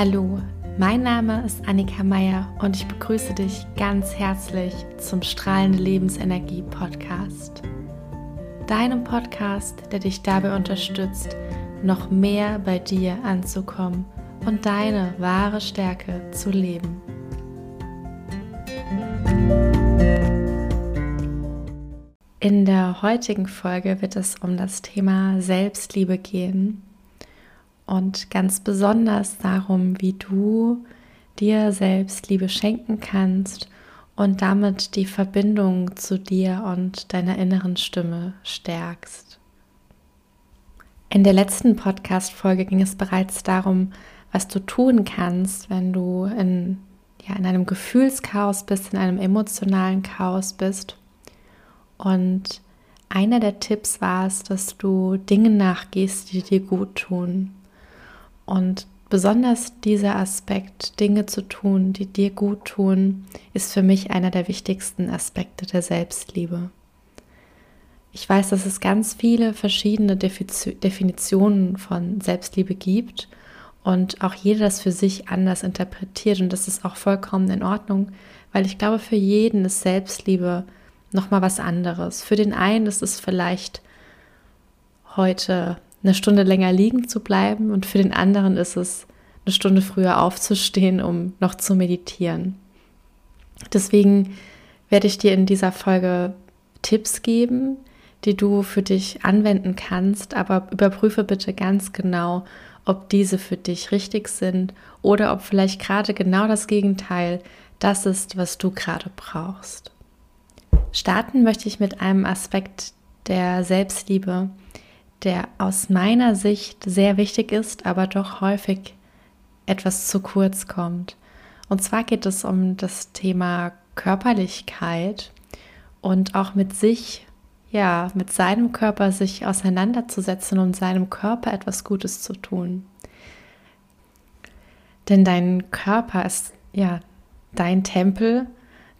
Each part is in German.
Hallo, mein Name ist Annika Meier und ich begrüße dich ganz herzlich zum Strahlende Lebensenergie Podcast. Deinem Podcast, der dich dabei unterstützt, noch mehr bei dir anzukommen und deine wahre Stärke zu leben. In der heutigen Folge wird es um das Thema Selbstliebe gehen und ganz besonders darum, wie du dir Selbstliebe schenken kannst und damit die Verbindung zu dir und deiner inneren Stimme stärkst. In der letzten Podcast-Folge ging es bereits darum, was du tun kannst, wenn du in, ja, in einem Gefühlschaos bist, in einem emotionalen Chaos bist und einer der Tipps war es, dass du Dinge nachgehst, die dir gut tun. Und besonders dieser Aspekt, Dinge zu tun, die dir gut tun, ist für mich einer der wichtigsten Aspekte der Selbstliebe. Ich weiß, dass es ganz viele verschiedene Definitionen von Selbstliebe gibt und auch jeder das für sich anders interpretiert und das ist auch vollkommen in Ordnung, weil ich glaube, für jeden ist Selbstliebe nochmal was anderes. Für den einen ist es vielleicht heute eine Stunde länger liegen zu bleiben und für den anderen ist es eine Stunde früher aufzustehen, um noch zu meditieren. Deswegen werde ich dir in dieser Folge Tipps geben, die du für dich anwenden kannst, aber überprüfe bitte ganz genau, ob diese für dich richtig sind oder ob vielleicht gerade genau das Gegenteil das ist, was du gerade brauchst. Starten möchte ich mit einem Aspekt der Selbstliebe, der aus meiner Sicht sehr wichtig ist, aber doch häufig etwas zu kurz kommt. Und zwar geht es um das Thema Körperlichkeit und auch mit sich, ja, mit seinem Körper sich auseinanderzusetzen und seinem Körper etwas Gutes zu tun. Denn dein Körper ist ja dein Tempel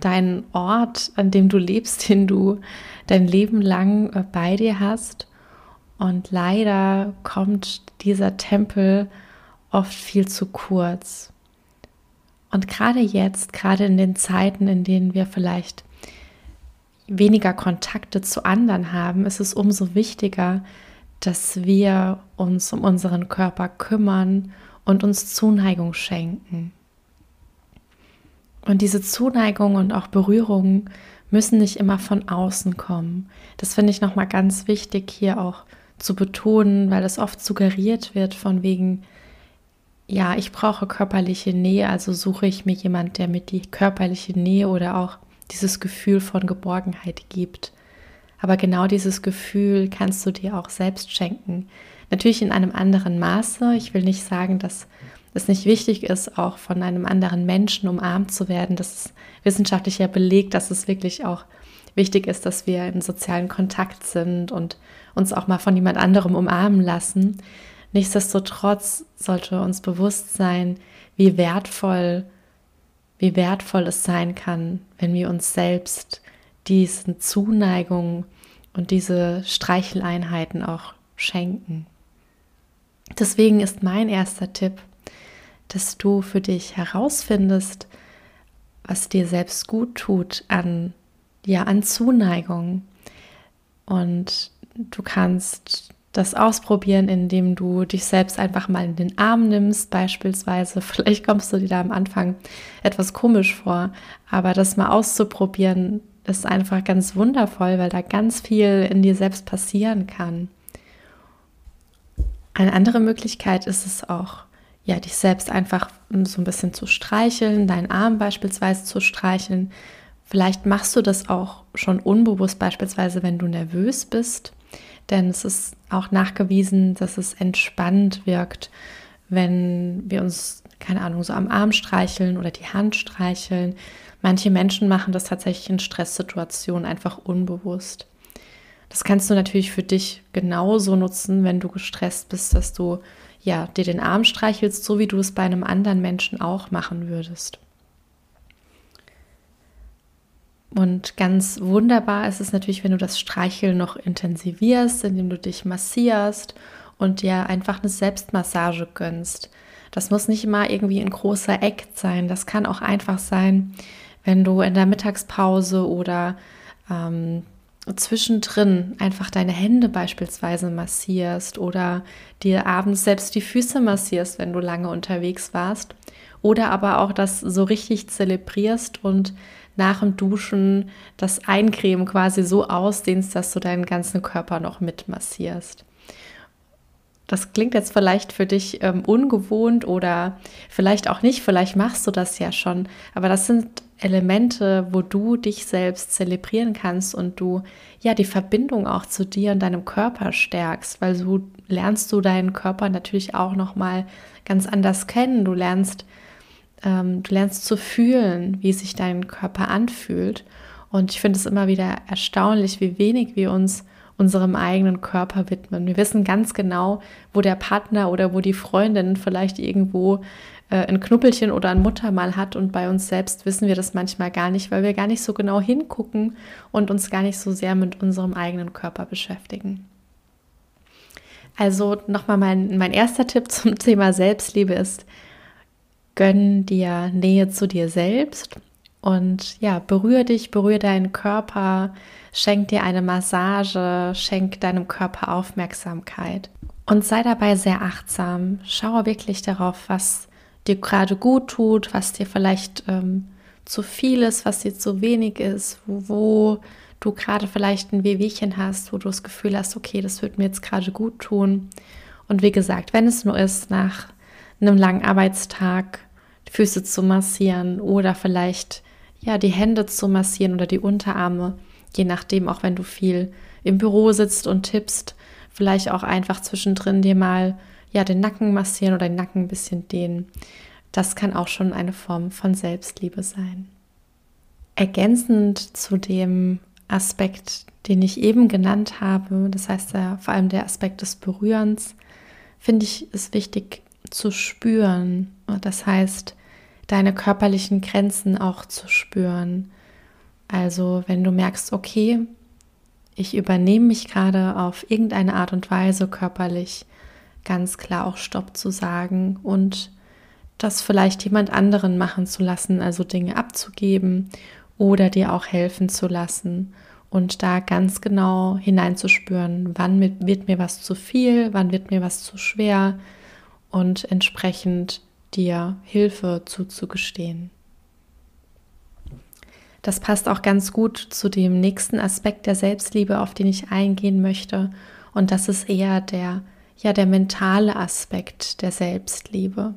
deinen Ort, an dem du lebst, den du dein Leben lang äh, bei dir hast. Und leider kommt dieser Tempel oft viel zu kurz. Und gerade jetzt, gerade in den Zeiten, in denen wir vielleicht weniger Kontakte zu anderen haben, ist es umso wichtiger, dass wir uns um unseren Körper kümmern und uns Zuneigung schenken. Und diese Zuneigung und auch Berührungen müssen nicht immer von außen kommen. Das finde ich nochmal ganz wichtig hier auch zu betonen, weil es oft suggeriert wird von wegen, ja, ich brauche körperliche Nähe, also suche ich mir jemand, der mir die körperliche Nähe oder auch dieses Gefühl von Geborgenheit gibt. Aber genau dieses Gefühl kannst du dir auch selbst schenken. Natürlich in einem anderen Maße. Ich will nicht sagen, dass es nicht wichtig ist, auch von einem anderen Menschen umarmt zu werden. Das ist wissenschaftlich ja belegt, dass es wirklich auch wichtig ist, dass wir im sozialen Kontakt sind und uns auch mal von jemand anderem umarmen lassen. Nichtsdestotrotz sollte uns bewusst sein, wie wertvoll, wie wertvoll es sein kann, wenn wir uns selbst diesen Zuneigung und diese Streicheleinheiten auch schenken. Deswegen ist mein erster Tipp, dass du für dich herausfindest, was dir selbst gut tut an, ja, an Zuneigung. Und du kannst das ausprobieren, indem du dich selbst einfach mal in den Arm nimmst, beispielsweise. Vielleicht kommst du dir da am Anfang etwas komisch vor, aber das mal auszuprobieren ist einfach ganz wundervoll, weil da ganz viel in dir selbst passieren kann. Eine andere Möglichkeit ist es auch, ja, dich selbst einfach so ein bisschen zu streicheln, deinen Arm beispielsweise zu streicheln. Vielleicht machst du das auch schon unbewusst, beispielsweise wenn du nervös bist, denn es ist auch nachgewiesen, dass es entspannt wirkt, wenn wir uns, keine Ahnung, so am Arm streicheln oder die Hand streicheln. Manche Menschen machen das tatsächlich in Stresssituationen einfach unbewusst. Das kannst du natürlich für dich genauso nutzen, wenn du gestresst bist, dass du ja, dir den Arm streichelst, so wie du es bei einem anderen Menschen auch machen würdest. Und ganz wunderbar ist es natürlich, wenn du das Streicheln noch intensivierst, indem du dich massierst und dir einfach eine Selbstmassage gönnst. Das muss nicht immer irgendwie ein großer Act sein. Das kann auch einfach sein, wenn du in der Mittagspause oder ähm, zwischendrin einfach deine Hände beispielsweise massierst oder dir abends selbst die Füße massierst, wenn du lange unterwegs warst. Oder aber auch das so richtig zelebrierst und nach dem Duschen das Eincremen quasi so ausdehnst, dass du deinen ganzen Körper noch mitmassierst. Das klingt jetzt vielleicht für dich ähm, ungewohnt oder vielleicht auch nicht, vielleicht machst du das ja schon, aber das sind Elemente, wo du dich selbst zelebrieren kannst und du ja die Verbindung auch zu dir und deinem Körper stärkst, weil so lernst du deinen Körper natürlich auch noch mal ganz anders kennen. Du lernst ähm, du lernst zu fühlen, wie sich dein Körper anfühlt. Und ich finde es immer wieder erstaunlich, wie wenig wir uns unserem eigenen Körper widmen. Wir wissen ganz genau, wo der Partner oder wo die Freundin vielleicht irgendwo äh, ein Knuppelchen oder ein Muttermal hat und bei uns selbst wissen wir das manchmal gar nicht, weil wir gar nicht so genau hingucken und uns gar nicht so sehr mit unserem eigenen Körper beschäftigen. Also nochmal mein, mein erster Tipp zum Thema Selbstliebe ist, gönn dir Nähe zu dir selbst und ja, berühre dich, berühre deinen Körper, schenk dir eine Massage, schenk deinem Körper Aufmerksamkeit und sei dabei sehr achtsam. Schaue wirklich darauf, was dir gerade gut tut, was dir vielleicht ähm, zu viel ist, was dir zu wenig ist, wo, du gerade vielleicht ein Wehwehchen hast, wo du das Gefühl hast, okay, das wird mir jetzt gerade gut tun. Und wie gesagt, wenn es nur ist, nach einem langen Arbeitstag Füße zu massieren oder vielleicht ja die Hände zu massieren oder die Unterarme, je nachdem, auch wenn du viel im Büro sitzt und tippst, vielleicht auch einfach zwischendrin dir mal ja den Nacken massieren oder den Nacken ein bisschen dehnen. Das kann auch schon eine Form von Selbstliebe sein. Ergänzend zu dem Aspekt, den ich eben genannt habe, das heißt ja vor allem der Aspekt des Berührens, finde ich es wichtig zu spüren. Das heißt, deine körperlichen Grenzen auch zu spüren. Also wenn du merkst, okay, ich übernehme mich gerade auf irgendeine Art und Weise körperlich, ganz klar auch Stopp zu sagen und das vielleicht jemand anderen machen zu lassen, also Dinge abzugeben oder dir auch helfen zu lassen und da ganz genau hineinzuspüren, wann wird mir was zu viel, wann wird mir was zu schwer und entsprechend dir Hilfe zuzugestehen. Das passt auch ganz gut zu dem nächsten Aspekt der Selbstliebe, auf den ich eingehen möchte. Und das ist eher der, ja, der mentale Aspekt der Selbstliebe.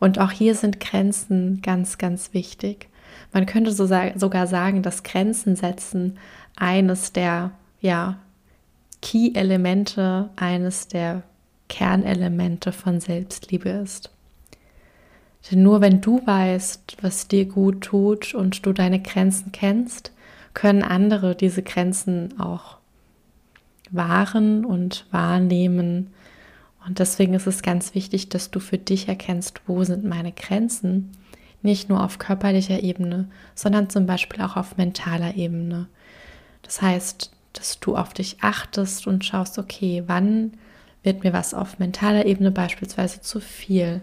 Und auch hier sind Grenzen ganz, ganz wichtig. Man könnte so sogar sagen, dass Grenzen setzen eines der ja, Key-Elemente, eines der Kernelemente von Selbstliebe ist. Denn nur wenn du weißt, was dir gut tut und du deine Grenzen kennst, können andere diese Grenzen auch wahren und wahrnehmen. Und deswegen ist es ganz wichtig, dass du für dich erkennst, wo sind meine Grenzen. Nicht nur auf körperlicher Ebene, sondern zum Beispiel auch auf mentaler Ebene. Das heißt, dass du auf dich achtest und schaust, okay, wann wird mir was auf mentaler Ebene beispielsweise zu viel?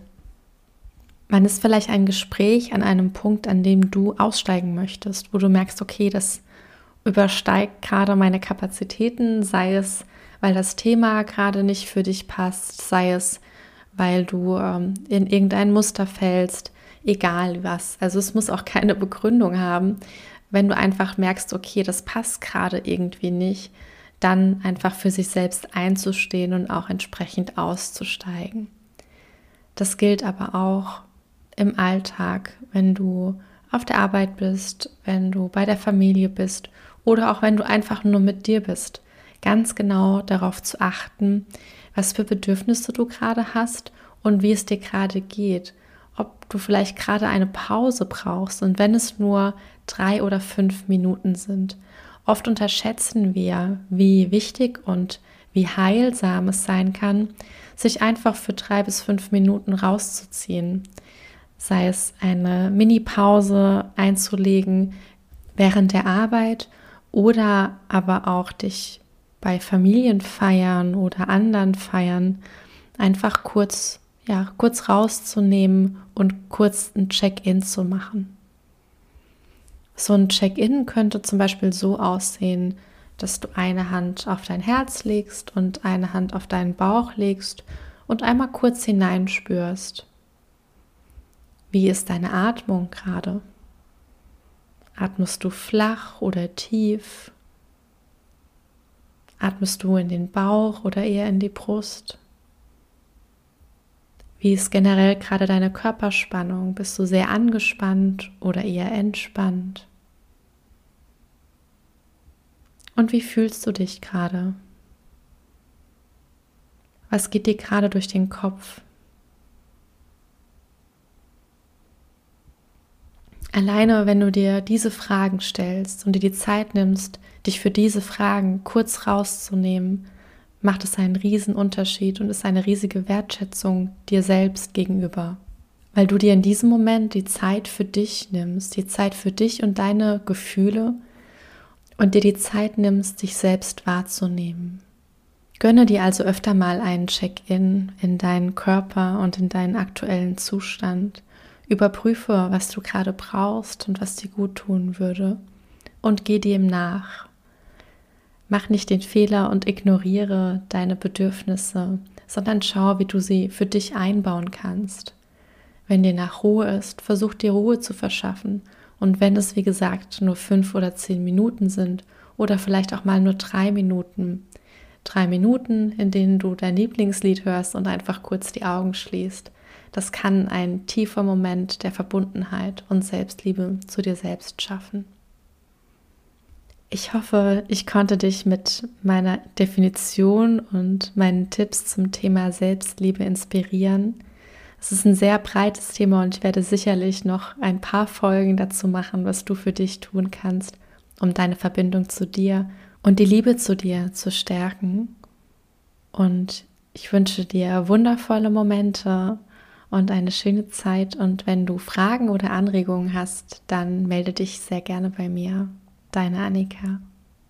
Wann ist vielleicht ein Gespräch an einem Punkt, an dem du aussteigen möchtest, wo du merkst, okay, das übersteigt gerade meine Kapazitäten, sei es, weil das Thema gerade nicht für dich passt, sei es, weil du ähm, in irgendein Muster fällst, egal was. Also es muss auch keine Begründung haben. Wenn du einfach merkst, okay, das passt gerade irgendwie nicht, dann einfach für sich selbst einzustehen und auch entsprechend auszusteigen. Das gilt aber auch im Alltag, wenn du auf der Arbeit bist, wenn du bei der Familie bist oder auch wenn du einfach nur mit dir bist. Ganz genau darauf zu achten, was für Bedürfnisse du gerade hast und wie es dir gerade geht. Ob du vielleicht gerade eine Pause brauchst und wenn es nur drei oder fünf Minuten sind. Oft unterschätzen wir, wie wichtig und wie heilsam es sein kann, sich einfach für drei bis fünf Minuten rauszuziehen sei es eine Mini-Pause einzulegen während der Arbeit oder aber auch dich bei Familienfeiern oder anderen Feiern einfach kurz, ja, kurz rauszunehmen und kurz ein Check-in zu machen. So ein Check-in könnte zum Beispiel so aussehen, dass du eine Hand auf dein Herz legst und eine Hand auf deinen Bauch legst und einmal kurz hineinspürst. Wie ist deine Atmung gerade? Atmest du flach oder tief? Atmest du in den Bauch oder eher in die Brust? Wie ist generell gerade deine Körperspannung? Bist du sehr angespannt oder eher entspannt? Und wie fühlst du dich gerade? Was geht dir gerade durch den Kopf? Alleine, wenn du dir diese Fragen stellst und dir die Zeit nimmst, dich für diese Fragen kurz rauszunehmen, macht es einen riesen Unterschied und ist eine riesige Wertschätzung dir selbst gegenüber. Weil du dir in diesem Moment die Zeit für dich nimmst, die Zeit für dich und deine Gefühle und dir die Zeit nimmst, dich selbst wahrzunehmen. Gönne dir also öfter mal einen Check-in in deinen Körper und in deinen aktuellen Zustand. Überprüfe, was du gerade brauchst und was dir gut tun würde und geh dem nach. Mach nicht den Fehler und ignoriere deine Bedürfnisse, sondern schau, wie du sie für dich einbauen kannst. Wenn dir nach Ruhe ist, versuch dir Ruhe zu verschaffen und wenn es, wie gesagt, nur fünf oder zehn Minuten sind oder vielleicht auch mal nur drei Minuten, drei Minuten, in denen du dein Lieblingslied hörst und einfach kurz die Augen schließt, das kann ein tiefer Moment der Verbundenheit und Selbstliebe zu dir selbst schaffen. Ich hoffe, ich konnte dich mit meiner Definition und meinen Tipps zum Thema Selbstliebe inspirieren. Es ist ein sehr breites Thema und ich werde sicherlich noch ein paar Folgen dazu machen, was du für dich tun kannst, um deine Verbindung zu dir und die Liebe zu dir zu stärken. Und ich wünsche dir wundervolle Momente und eine schöne Zeit. Und wenn du Fragen oder Anregungen hast, dann melde dich sehr gerne bei mir. Deine Annika.